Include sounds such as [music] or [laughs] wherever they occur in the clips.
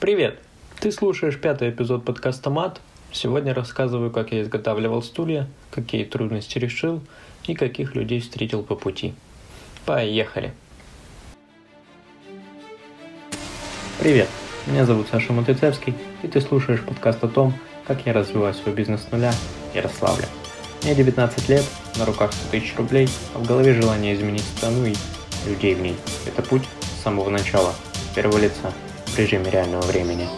Привет! Ты слушаешь пятый эпизод подкаста «Мат». Сегодня рассказываю, как я изготавливал стулья, какие трудности решил и каких людей встретил по пути. Поехали! Привет! Меня зовут Саша Матыцевский, и ты слушаешь подкаст о том, как я развиваю свой бизнес с нуля в Ярославле. Мне 19 лет, на руках 100 тысяч рублей, а в голове желание изменить страну и людей в ней. Это путь с самого начала, с первого лица, режиме реального времени.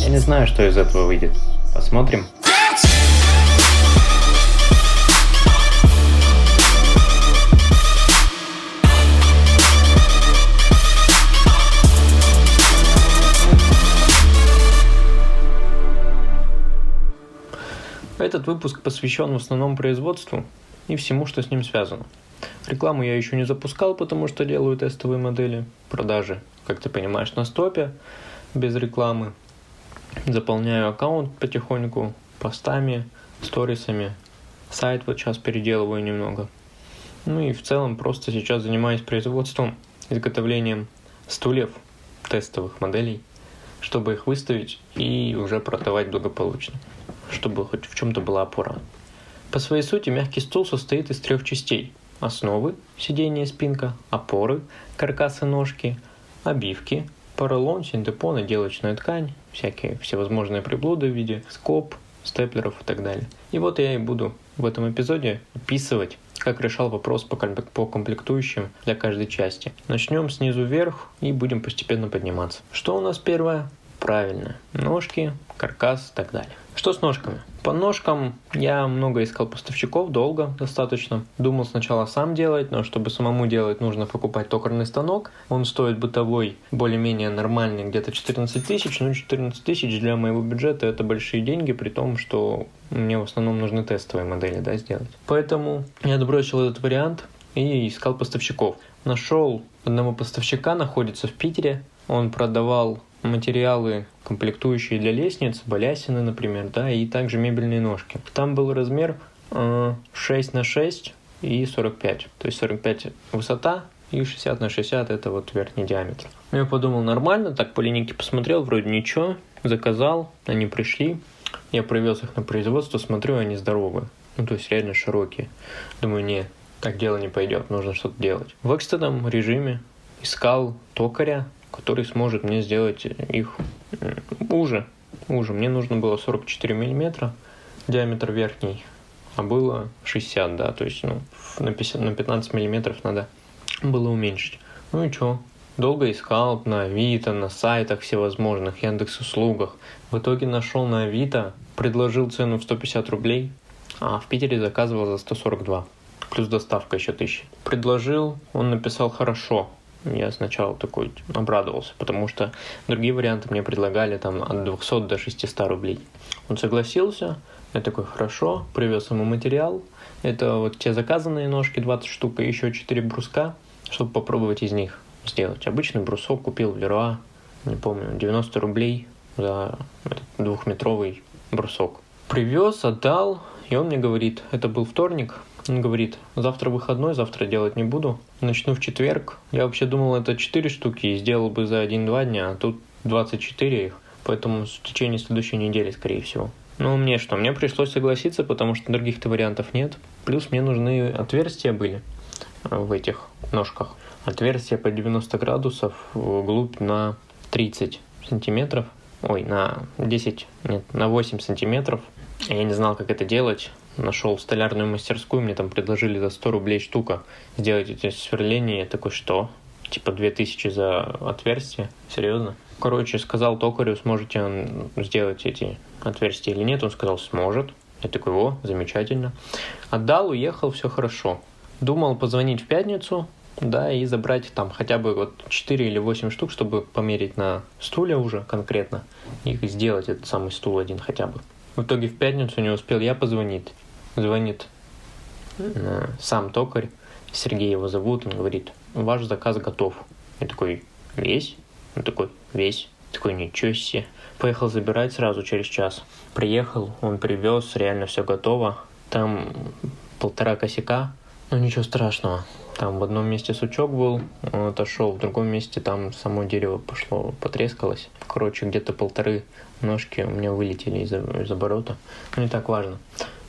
Я не знаю, что из этого выйдет. Посмотрим. Этот выпуск посвящен в основном производству и всему, что с ним связано. Рекламу я еще не запускал, потому что делаю тестовые модели продажи, как ты понимаешь, на стопе, без рекламы. Заполняю аккаунт потихоньку постами, сторисами. Сайт вот сейчас переделываю немного. Ну и в целом просто сейчас занимаюсь производством, изготовлением стульев, тестовых моделей, чтобы их выставить и уже продавать благополучно чтобы хоть в чем-то была опора. По своей сути, мягкий стул состоит из трех частей. Основы, сиденье, спинка, опоры, каркасы, ножки, обивки, поролон, синтепон, отделочная ткань, всякие всевозможные приблуды в виде скоб, степлеров и так далее. И вот я и буду в этом эпизоде описывать, как решал вопрос по, комплектующим для каждой части. Начнем снизу вверх и будем постепенно подниматься. Что у нас первое? Правильно, ножки, каркас и так далее. Что с ножками? По ножкам я много искал поставщиков, долго достаточно. Думал сначала сам делать, но чтобы самому делать, нужно покупать токарный станок. Он стоит бытовой, более-менее нормальный, где-то 14 тысяч. Ну, 14 тысяч для моего бюджета это большие деньги, при том, что мне в основном нужны тестовые модели да, сделать. Поэтому я отбросил этот вариант и искал поставщиков. Нашел одного поставщика, находится в Питере. Он продавал материалы, комплектующие для лестниц, балясины, например, да, и также мебельные ножки. Там был размер э, 6 на 6 и 45. То есть 45 высота и 60 на 60 это вот верхний диаметр. Я подумал, нормально, так по линейке посмотрел, вроде ничего, заказал, они пришли, я привез их на производство, смотрю, они здоровые. Ну, то есть реально широкие. Думаю, не, так дело не пойдет, нужно что-то делать. В экстренном режиме искал токаря, который сможет мне сделать их уже. Уже. Мне нужно было 44 миллиметра диаметр верхний, а было 60, да, то есть ну, на, 50, на 15 миллиметров надо было уменьшить. Ну и что? Долго искал на Авито, на сайтах всевозможных, Яндекс услугах. В итоге нашел на Авито, предложил цену в 150 рублей, а в Питере заказывал за 142. Плюс доставка еще тысячи. Предложил, он написал хорошо, я сначала такой обрадовался, потому что другие варианты мне предлагали там от 200 до 600 рублей. Он согласился, я такой, хорошо, привез ему материал. Это вот те заказанные ножки, 20 штук, и еще 4 бруска, чтобы попробовать из них сделать. Обычный брусок купил в Леруа, не помню, 90 рублей за этот двухметровый брусок. Привез, отдал, и он мне говорит, это был вторник, он говорит, завтра выходной, завтра делать не буду. Начну в четверг. Я вообще думал, это 4 штуки и сделал бы за 1-2 дня, а тут 24 их. Поэтому в течение следующей недели, скорее всего. Ну, мне что, мне пришлось согласиться, потому что других-то вариантов нет. Плюс мне нужны отверстия были э, в этих ножках. Отверстия по 90 градусов вглубь на 30 сантиметров. Ой, на 10, нет, на 8 сантиметров. Я не знал, как это делать нашел столярную мастерскую, мне там предложили за 100 рублей штука сделать эти сверления. Я такой, что? Типа 2000 за отверстие? Серьезно? Короче, сказал токарю, сможете он сделать эти отверстия или нет. Он сказал, сможет. Я такой, о, замечательно. Отдал, уехал, все хорошо. Думал позвонить в пятницу, да, и забрать там хотя бы вот 4 или 8 штук, чтобы померить на стуле уже конкретно и сделать этот самый стул один хотя бы. В итоге в пятницу не успел я позвонить звонит э, сам токарь, Сергей его зовут, он говорит, ваш заказ готов. Я такой, весь? Он такой, весь. Я такой, ничего себе. Поехал забирать сразу через час. Приехал, он привез, реально все готово. Там полтора косяка Ну ничего страшного. Там в одном месте сучок был, он отошел, в другом месте там само дерево пошло, потрескалось. Короче, где-то полторы ножки у меня вылетели из, из оборота. Ну не так важно.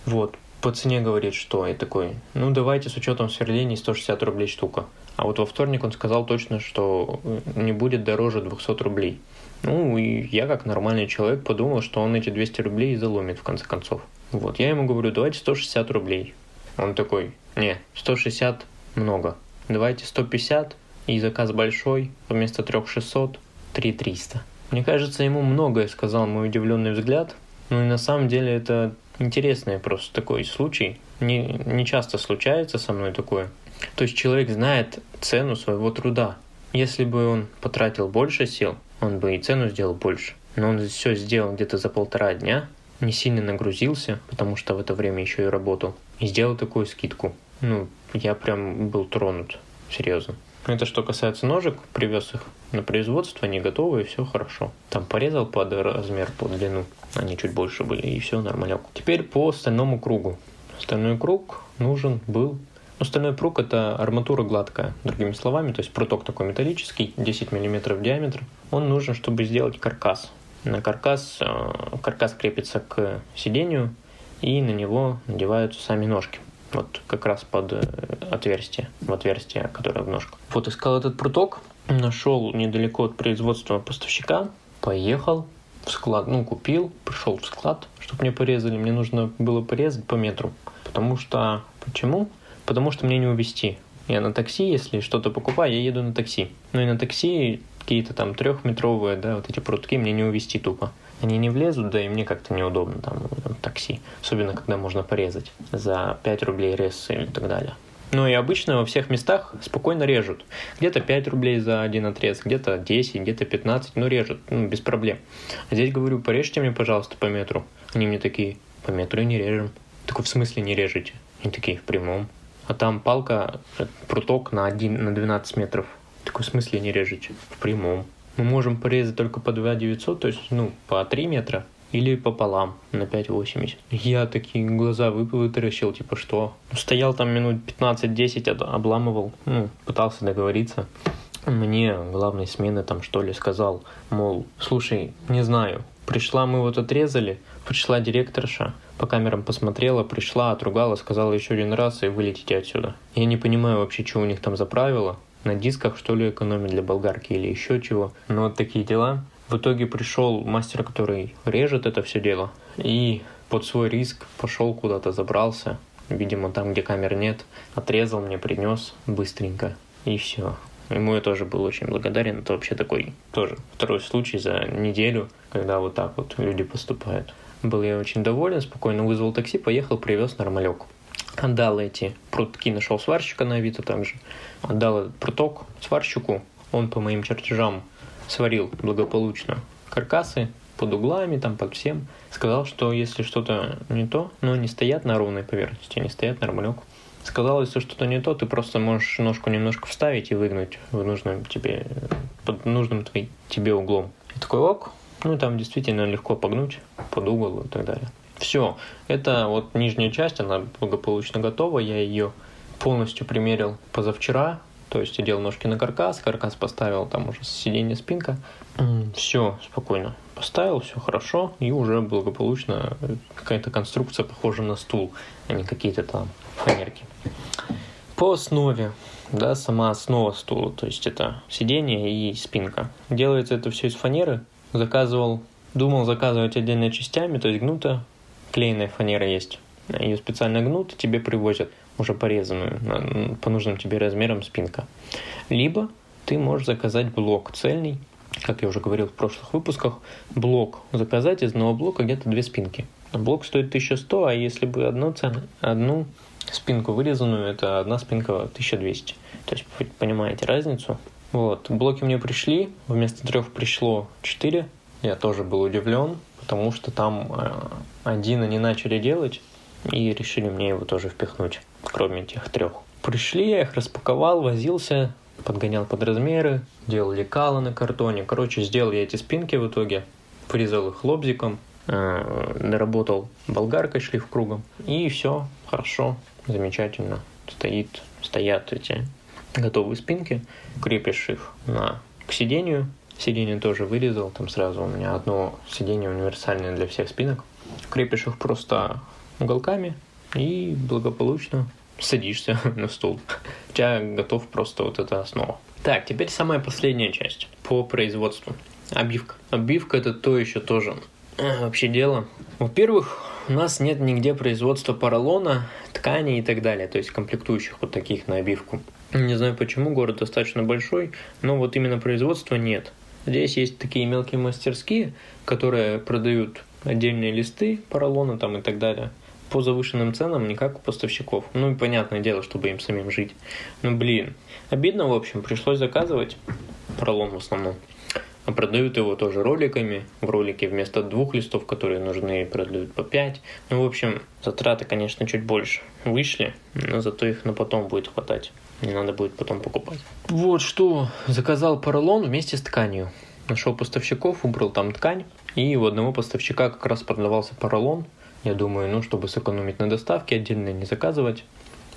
Вот, по цене говорит, что я такой, ну давайте с учетом сверлений 160 рублей штука. А вот во вторник он сказал точно, что не будет дороже 200 рублей. Ну, и я как нормальный человек подумал, что он эти 200 рублей заломит в конце концов. Вот, я ему говорю, давайте 160 рублей. Он такой, не, 160 много. Давайте 150 и заказ большой, вместо 3600 3300. Мне кажется, ему многое сказал мой удивленный взгляд. Ну и на самом деле это интересный просто такой случай. Не, не часто случается со мной такое. То есть человек знает цену своего труда. Если бы он потратил больше сил, он бы и цену сделал больше. Но он все сделал где-то за полтора дня, не сильно нагрузился, потому что в это время еще и работал, и сделал такую скидку. Ну, я прям был тронут, серьезно. Это что касается ножек, привез их на производство, они готовы, и все хорошо. Там порезал под размер, под длину, они чуть больше были, и все нормально. Теперь по стальному кругу. Стальной круг нужен был ну, стальной пруг – это арматура гладкая, другими словами, то есть пруток такой металлический, 10 мм диаметр. Он нужен, чтобы сделать каркас. На каркас, э, каркас крепится к сидению, и на него надеваются сами ножки. Вот как раз под э, отверстие, в отверстие, которое в ножках. Вот искал этот пруток, нашел недалеко от производства поставщика, поехал в склад, ну, купил, пришел в склад, чтобы мне порезали. Мне нужно было порезать по метру. Потому что... Почему? потому что мне не увезти. Я на такси, если что-то покупаю, я еду на такси. Ну и на такси какие-то там трехметровые, да, вот эти прутки мне не увезти тупо. Они не влезут, да и мне как-то неудобно там в такси. Особенно, когда можно порезать за 5 рублей рез или так далее. Ну и обычно во всех местах спокойно режут. Где-то 5 рублей за один отрез, где-то 10, где-то 15, ну режут, ну без проблем. А здесь говорю, порежьте мне, пожалуйста, по метру. Они мне такие, по метру и не режем. Такой в смысле не режете? Они такие, в прямом а там палка, пруток на, 1, на 12 метров. В таком смысле не режете? В прямом. Мы можем порезать только по 2 900, то есть, ну, по 3 метра или пополам на 5,80. Я такие глаза вытаращил, типа что? Стоял там минут 15-10, обламывал, ну, пытался договориться. Мне главной смены там что ли сказал, мол, слушай, не знаю, пришла мы вот отрезали, пришла директорша, по камерам посмотрела, пришла, отругала, сказала еще один раз и вылетите отсюда. Я не понимаю вообще, что у них там за правила. На дисках, что ли, экономить для болгарки или еще чего. Но вот такие дела. В итоге пришел мастер, который режет это все дело. И под свой риск пошел куда-то, забрался. Видимо, там, где камер нет. Отрезал мне, принес быстренько. И все. Ему я тоже был очень благодарен. Это вообще такой тоже второй случай за неделю, когда вот так вот люди поступают. Был я очень доволен, спокойно вызвал такси, поехал, привез нормалек. Отдал эти прутки, нашел сварщика на Авито также. Отдал этот пруток сварщику, он по моим чертежам сварил благополучно каркасы под углами, там под всем. Сказал, что если что-то не то, но они стоят на ровной поверхности, они стоят нормалек. Сказал, если что-то не то, ты просто можешь ножку немножко вставить и выгнуть в нужном тебе, под нужным твой, тебе углом. И такой ок, ну, там действительно легко погнуть под угол и так далее. Все, это вот нижняя часть, она благополучно готова. Я ее полностью примерил позавчера. То есть одел ножки на каркас, каркас поставил, там уже сиденье, спинка. Все, спокойно. Поставил, все хорошо, и уже благополучно какая-то конструкция похожа на стул, а не какие-то там фанерки. По основе, да, сама основа стула, то есть это сиденье и спинка. Делается это все из фанеры, заказывал, думал заказывать отдельными частями, то есть гнута, клееная фанера есть. Ее специально гнут, тебе привозят уже порезанную по нужным тебе размерам спинка. Либо ты можешь заказать блок цельный, как я уже говорил в прошлых выпусках, блок заказать из одного блока где-то две спинки. Блок стоит 1100, а если бы одну, цену, одну спинку вырезанную, это одна спинка 1200. То есть, понимаете разницу? Вот, блоки мне пришли, вместо трех пришло четыре. Я тоже был удивлен, потому что там э, один они начали делать и решили мне его тоже впихнуть, кроме тех трех. Пришли, я их распаковал, возился, подгонял под размеры, делал лекала на картоне. Короче, сделал я эти спинки в итоге, вырезал их лобзиком, э, доработал болгаркой шлиф кругом, и все, хорошо, замечательно. стоит, стоят эти готовые спинки, крепишь их на, к сидению, сиденье тоже вырезал, там сразу у меня одно сиденье универсальное для всех спинок, крепишь их просто уголками и благополучно садишься [laughs] на стул. У тебя готов просто вот эта основа. Так, теперь самая последняя часть по производству. Обивка. Обивка это то еще тоже э, вообще дело. Во-первых, у нас нет нигде производства поролона, тканей и так далее, то есть комплектующих вот таких на обивку. Не знаю почему, город достаточно большой, но вот именно производства нет. Здесь есть такие мелкие мастерские, которые продают отдельные листы поролона там и так далее по завышенным ценам, не как у поставщиков. Ну и понятное дело, чтобы им самим жить. Ну блин, обидно, в общем, пришлось заказывать поролон в основном. А продают его тоже роликами. В ролике вместо двух листов, которые нужны, продают по пять. Ну, в общем, затраты, конечно, чуть больше вышли, но зато их на потом будет хватать. Не надо будет потом покупать. Вот что. Заказал поролон вместе с тканью. Нашел поставщиков, убрал там ткань. И у одного поставщика как раз продавался поролон. Я думаю, ну, чтобы сэкономить на доставке, отдельно не заказывать.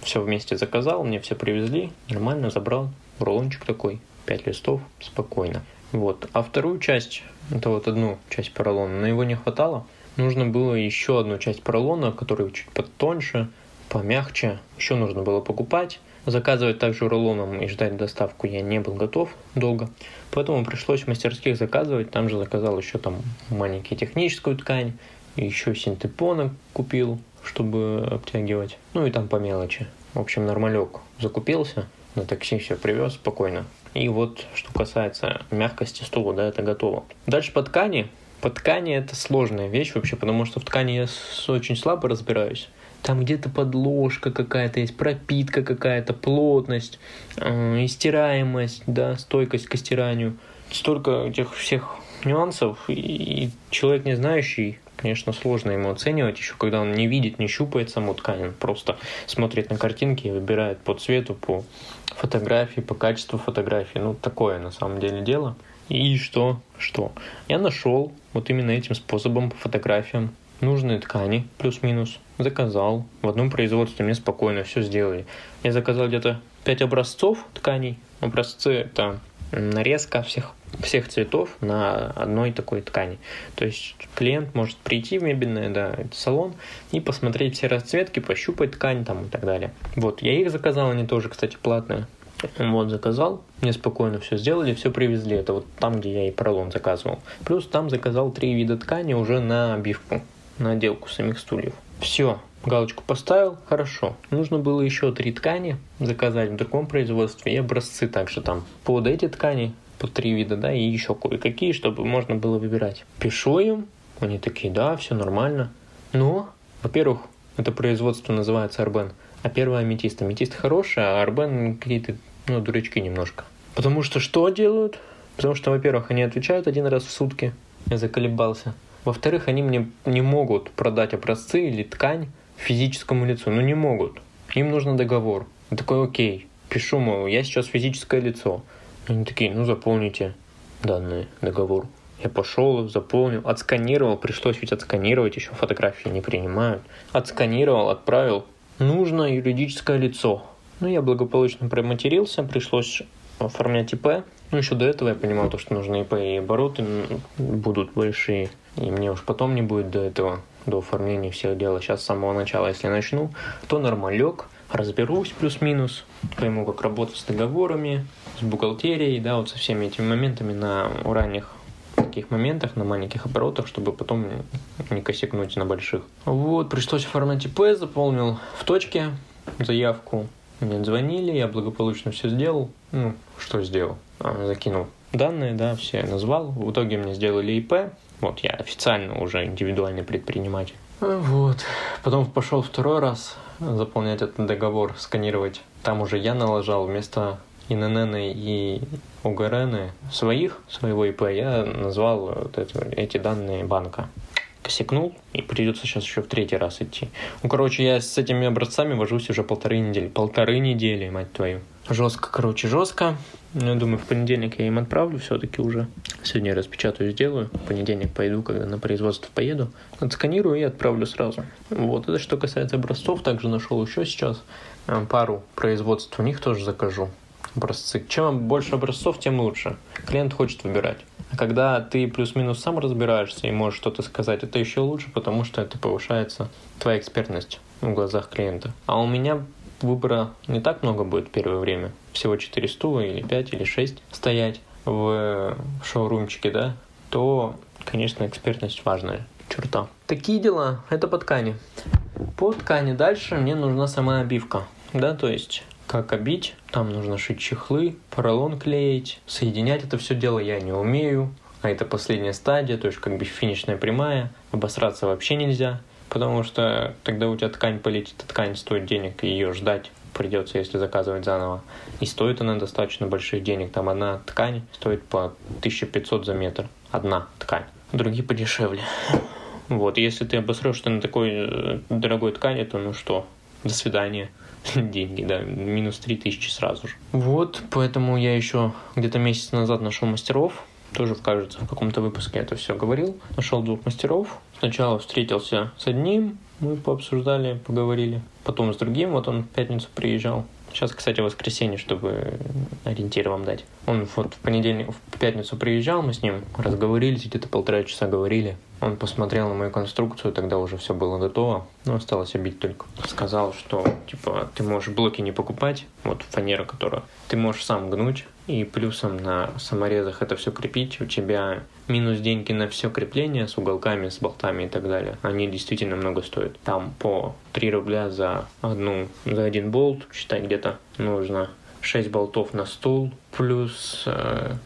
Все вместе заказал, мне все привезли, нормально забрал. Рулончик такой, 5 листов, спокойно. Вот. А вторую часть, это вот одну часть поролона, но его не хватало. Нужно было еще одну часть поролона, которая чуть потоньше, помягче. Еще нужно было покупать. Заказывать также рулоном и ждать доставку я не был готов долго. Поэтому пришлось в мастерских заказывать. Там же заказал еще там маленькую техническую ткань. Еще синтепона купил, чтобы обтягивать. Ну и там по мелочи. В общем, нормалек. Закупился, на такси все привез спокойно. И вот, что касается мягкости стула, да, это готово. Дальше по ткани. По ткани это сложная вещь вообще, потому что в ткани я очень слабо разбираюсь. Там где-то подложка какая-то есть, пропитка какая-то, плотность, э, истираемость, да, стойкость к стиранию. Столько этих всех нюансов, и человек не знающий конечно, сложно ему оценивать, еще когда он не видит, не щупает саму ткань, он просто смотрит на картинки и выбирает по цвету, по фотографии, по качеству фотографии. Ну, такое на самом деле дело. И что? Что? Я нашел вот именно этим способом по фотографиям нужные ткани, плюс-минус, заказал. В одном производстве мне спокойно все сделали. Я заказал где-то 5 образцов тканей. Образцы это нарезка всех всех цветов на одной такой ткани. То есть клиент может прийти в мебельный да, салон и посмотреть все расцветки, пощупать ткань там и так далее. Вот, я их заказал, они тоже, кстати, платные. Вот, заказал, мне спокойно все сделали, все привезли. Это вот там, где я и поролон заказывал. Плюс там заказал три вида ткани уже на обивку, на отделку самих стульев. Все, галочку поставил, хорошо. Нужно было еще три ткани заказать в другом производстве и образцы также там под эти ткани по три вида, да, и еще кое-какие, чтобы можно было выбирать. Пишу им, они такие, да, все нормально. Но, во-первых, это производство называется Арбен, а первый аметист. Аметист хороший, а Арбен какие-то, ну, дурачки немножко. Потому что что делают? Потому что, во-первых, они отвечают один раз в сутки. Я заколебался. Во-вторых, они мне не могут продать образцы или ткань физическому лицу. Ну, не могут. Им нужен договор. Я такой, окей. Пишу, мол, я сейчас физическое лицо. Они такие, ну заполните данные, договор. Я пошел, заполнил, отсканировал, пришлось ведь отсканировать, еще фотографии не принимают. Отсканировал, отправил. Нужно юридическое лицо. Ну, я благополучно проматерился, пришлось оформлять ИП. Ну, еще до этого я понимал, то, что нужны ИП и обороты будут большие. И мне уж потом не будет до этого, до оформления всех дел. Сейчас с самого начала, если начну, то нормалек, разберусь плюс-минус, пойму, как работать с договорами, с бухгалтерией, да, вот со всеми этими моментами на ранних таких моментах, на маленьких оборотах, чтобы потом не косякнуть на больших. Вот, пришлось оформить ИП, заполнил в точке заявку. Мне звонили, я благополучно все сделал. Ну, что сделал? А, закинул данные, да, все назвал. В итоге мне сделали ИП. Вот, я официально уже индивидуальный предприниматель. Вот. Потом пошел второй раз заполнять этот договор, сканировать. Там уже я налажал вместо ИНН и УГРН своих, своего ИП, я назвал вот это, эти данные банка. Косякнул, и придется сейчас еще в третий раз идти. Ну, короче, я с этими образцами вожусь уже полторы недели. Полторы недели, мать твою. Жестко, короче, жестко. Ну, я думаю, в понедельник я им отправлю все-таки уже. Сегодня я распечатаю, сделаю. В понедельник пойду, когда на производство поеду. Отсканирую и отправлю сразу. Вот, это что касается образцов. Также нашел еще сейчас э, пару производств. У них тоже закажу образцы. Чем больше образцов, тем лучше. Клиент хочет выбирать. А когда ты плюс-минус сам разбираешься и можешь что-то сказать, это еще лучше, потому что это повышается твоя экспертность в глазах клиента. А у меня выбора не так много будет в первое время. Всего 4 стула или 5 или 6 стоять в шоурумчике, да, то, конечно, экспертность важная черта. Такие дела, это по ткани. По ткани дальше мне нужна сама обивка, да, то есть как обить, там нужно шить чехлы, поролон клеить, соединять это все дело я не умею, а это последняя стадия, то есть как бы финишная прямая, обосраться вообще нельзя, потому что тогда у тебя ткань полетит, а ткань стоит денег, и ее ждать придется, если заказывать заново. И стоит она достаточно больших денег. Там одна ткань стоит по 1500 за метр. Одна ткань. Другие подешевле. [laughs] Вот, если ты обосрешься на такой э, дорогой ткани, то ну что, до свидания. [laughs] деньги, да, минус 3000 сразу же. Вот, поэтому я еще где-то месяц назад нашел мастеров, тоже, кажется, в каком-то выпуске это все говорил. Нашел двух мастеров. Сначала встретился с одним, мы пообсуждали, поговорили. Потом с другим, вот он в пятницу приезжал. Сейчас, кстати, воскресенье, чтобы ориентир вам дать. Он вот в понедельник, в пятницу приезжал, мы с ним разговорились, где-то полтора часа говорили. Он посмотрел на мою конструкцию, тогда уже все было готово, но осталось обить только. Сказал, что типа ты можешь блоки не покупать, вот фанера, которая ты можешь сам гнуть, и плюсом на саморезах это все крепить. У тебя минус деньги на все крепление с уголками, с болтами и так далее. Они действительно много стоят. Там по 3 рубля за одну, за один болт, считай, где-то нужно 6 болтов на стул, плюс э,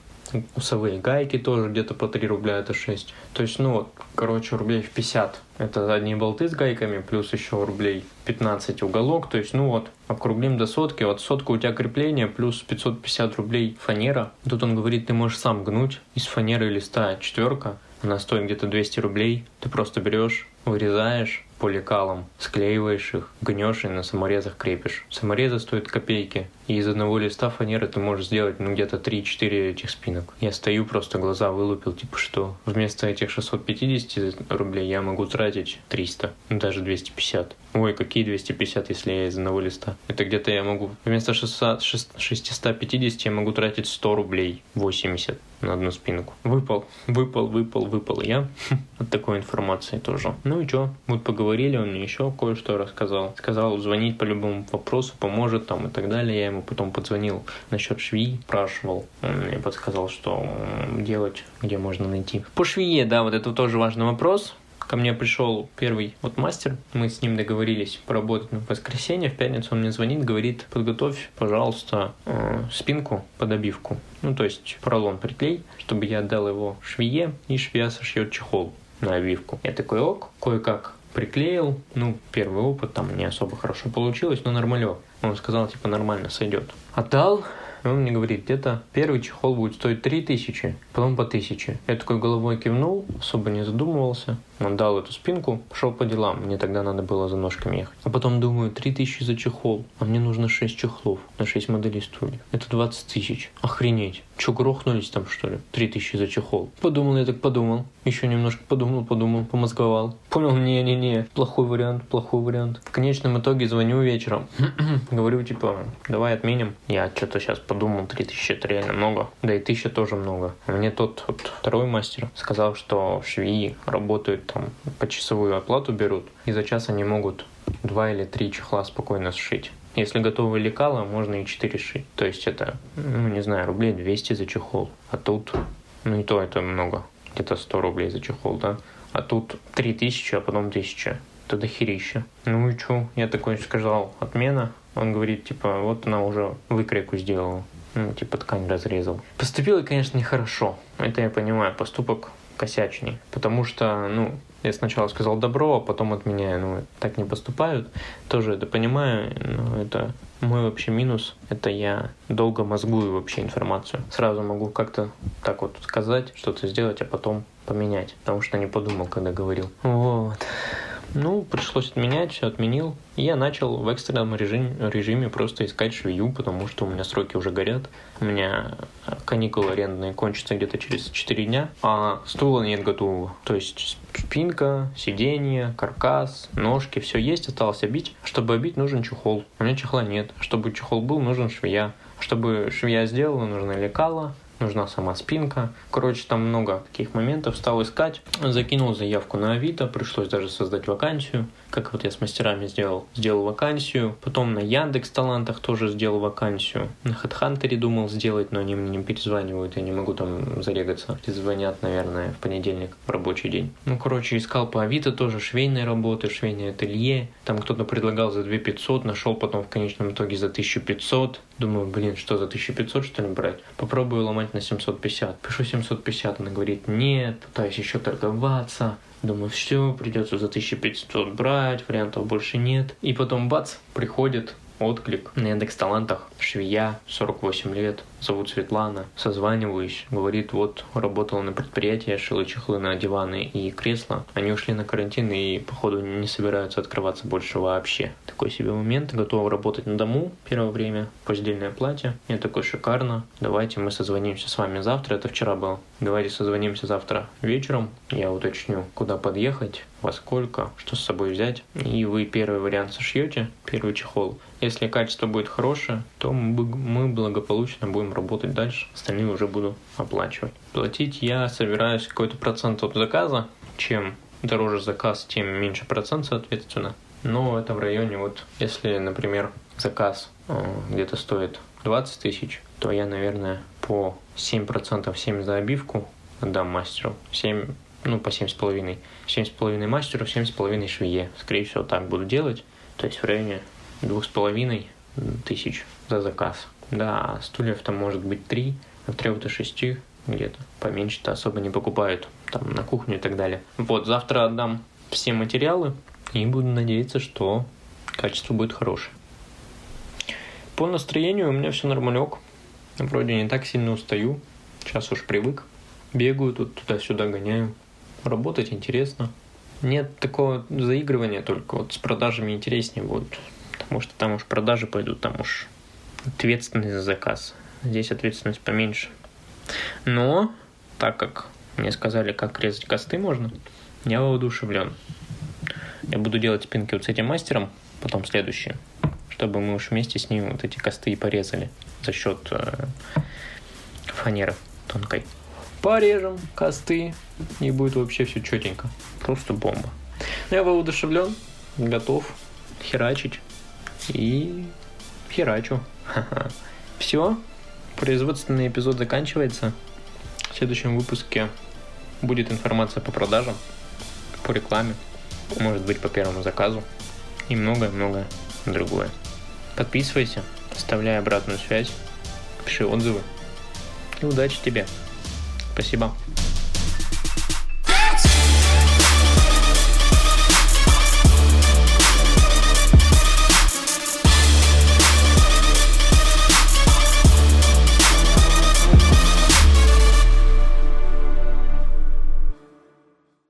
Усовые гайки тоже где-то по 3 рубля, это 6. То есть, ну вот, короче, рублей в 50. Это задние болты с гайками, плюс еще рублей 15 уголок. То есть, ну вот, округлим до сотки. Вот сотка у тебя крепление, плюс 550 рублей фанера. Тут он говорит, ты можешь сам гнуть из фанеры листа четверка. Она стоит где-то 200 рублей. Ты просто берешь, вырезаешь, поликалом, склеиваешь их, гнешь и на саморезах крепишь. Саморезы стоят копейки, и из одного листа фанеры ты можешь сделать ну где-то 3-4 этих спинок. Я стою, просто глаза вылупил, типа что вместо этих 650 рублей я могу тратить 300, ну даже 250. Ой, какие 250, если я из одного листа? Это где-то я могу вместо 600, 650 я могу тратить 100 рублей, 80 на одну спинку. Выпал, выпал, выпал, выпал я [laughs] от такой информации тоже. Ну и что, вот поговорили, он мне еще кое-что рассказал. Сказал звонить по любому вопросу, поможет там и так далее. Я ему потом подзвонил насчет швей, спрашивал. Он мне подсказал, что делать, где можно найти. По швее, да, вот это тоже важный вопрос. Ко мне пришел первый вот мастер, мы с ним договорились поработать на воскресенье, в пятницу он мне звонит, говорит, подготовь, пожалуйста, э, спинку под обивку. Ну, то есть поролон приклей, чтобы я отдал его швее, и швея сошьет чехол на обивку. Я такой, ок, кое-как приклеил. Ну, первый опыт там не особо хорошо получилось, но нормально. Он сказал, типа, нормально сойдет. Отдал, и он мне говорит, где-то первый чехол будет стоить 3000, потом по 1000. Я такой головой кивнул, особо не задумывался. Он дал эту спинку, пошел по делам. Мне тогда надо было за ножками ехать. А потом думаю, 3000 за чехол, а мне нужно 6 чехлов на 6 моделей стульев. Это 20 тысяч. Охренеть. Че, грохнулись там, что ли? 3000 за чехол. Подумал, я так подумал. Еще немножко подумал, подумал, помозговал. Понял, не-не-не, плохой вариант, плохой вариант. В конечном итоге звоню вечером. [clears throat] Говорю, типа, давай отменим. Я что-то сейчас подумал, 3000 это реально много. Да и 1000 тоже много. Мне тот вот, второй мастер сказал, что швеи работают там по часовую оплату берут, и за час они могут два или три чехла спокойно сшить. Если готовые лекала, можно и 4 шить. То есть это, ну не знаю, рублей 200 за чехол. А тут, ну и то это много. Где-то 100 рублей за чехол, да? А тут 3000, а потом 1000. Это дохерища. Ну и что? Я такой сказал, отмена. Он говорит, типа, вот она уже выкройку сделала. Ну, типа ткань разрезал. Поступило, конечно, нехорошо. Это я понимаю. Поступок косячней. Потому что, ну, я сначала сказал добро, а потом отменяю. Ну, так не поступают. Тоже это понимаю, но это мой вообще минус. Это я долго мозгую вообще информацию. Сразу могу как-то так вот сказать, что-то сделать, а потом поменять. Потому что не подумал, когда говорил. Вот. Ну, пришлось отменять, все отменил. И я начал в экстренном режиме, режиме просто искать швею, потому что у меня сроки уже горят. У меня каникулы арендные кончатся где-то через 4 дня, а стула нет готового. То есть спинка, сиденье, каркас, ножки, все есть, осталось обить. Чтобы обить, нужен чехол. У меня чехла нет. Чтобы чехол был, нужен швея. Чтобы швея сделала, нужно лекало, нужна сама спинка. Короче, там много таких моментов. Стал искать, закинул заявку на Авито, пришлось даже создать вакансию, как вот я с мастерами сделал. Сделал вакансию, потом на Яндекс Талантах тоже сделал вакансию. На HeadHunter думал сделать, но они мне не перезванивают, я не могу там зарегаться. Звонят, наверное, в понедельник в рабочий день. Ну, короче, искал по Авито тоже швейные работы, швейное ателье. Там кто-то предлагал за 2500, нашел потом в конечном итоге за 1500. Думаю, блин, что за 1500 что ли брать? Попробую ломать на 750. Пишу 750, она говорит, нет, пытаюсь еще торговаться. Думаю, все, придется за 1500 брать, вариантов больше нет. И потом бац, приходит отклик на Яндекс Талантах. Швея, 48 лет, зовут Светлана. Созваниваюсь, говорит, вот, работала на предприятии, шила чехлы на диваны и кресла. Они ушли на карантин и, походу, не собираются открываться больше вообще. Такой себе момент, готова работать на дому первое время, постельное платье. Я такой, шикарно, давайте мы созвонимся с вами завтра, это вчера было. Давайте созвонимся завтра вечером, я уточню, куда подъехать, во сколько, что с собой взять. И вы первый вариант сошьете, первый чехол. Если качество будет хорошее, то мы благополучно будем работать дальше. Остальные уже буду оплачивать. Платить я собираюсь какой-то процент от заказа. Чем дороже заказ, тем меньше процент, соответственно. Но это в районе, вот если, например, заказ э, где-то стоит 20 тысяч, то я, наверное, по 7%, 7 за обивку отдам мастеру, 7 ну, по 7,5. 7,5 мастеру, 7,5 швее. Скорее всего, так буду делать. То есть в районе 2,5 тысяч за заказ. Да, стульев там может быть 3, от 3 до 6 где-то. Поменьше-то особо не покупают. Там на кухню и так далее. Вот, завтра отдам все материалы и буду надеяться, что качество будет хорошее. По настроению у меня все нормалек. Вроде не так сильно устаю. Сейчас уж привык. Бегаю тут туда-сюда гоняю работать интересно. Нет такого заигрывания, только вот с продажами интереснее будет. Потому что там уж продажи пойдут, там уж ответственность за заказ. Здесь ответственность поменьше. Но, так как мне сказали, как резать косты можно, я воодушевлен. Я буду делать спинки вот с этим мастером, потом следующие, чтобы мы уж вместе с ним вот эти косты и порезали за счет э, фанеры тонкой порежем косты, и будет вообще все четенько. Просто бомба. Ну, я воодушевлен, готов херачить и херачу. Все, производственный эпизод заканчивается. В следующем выпуске будет информация по продажам, по рекламе, может быть по первому заказу и многое-многое другое. Подписывайся, оставляй обратную связь, пиши отзывы и удачи тебе! Спасибо.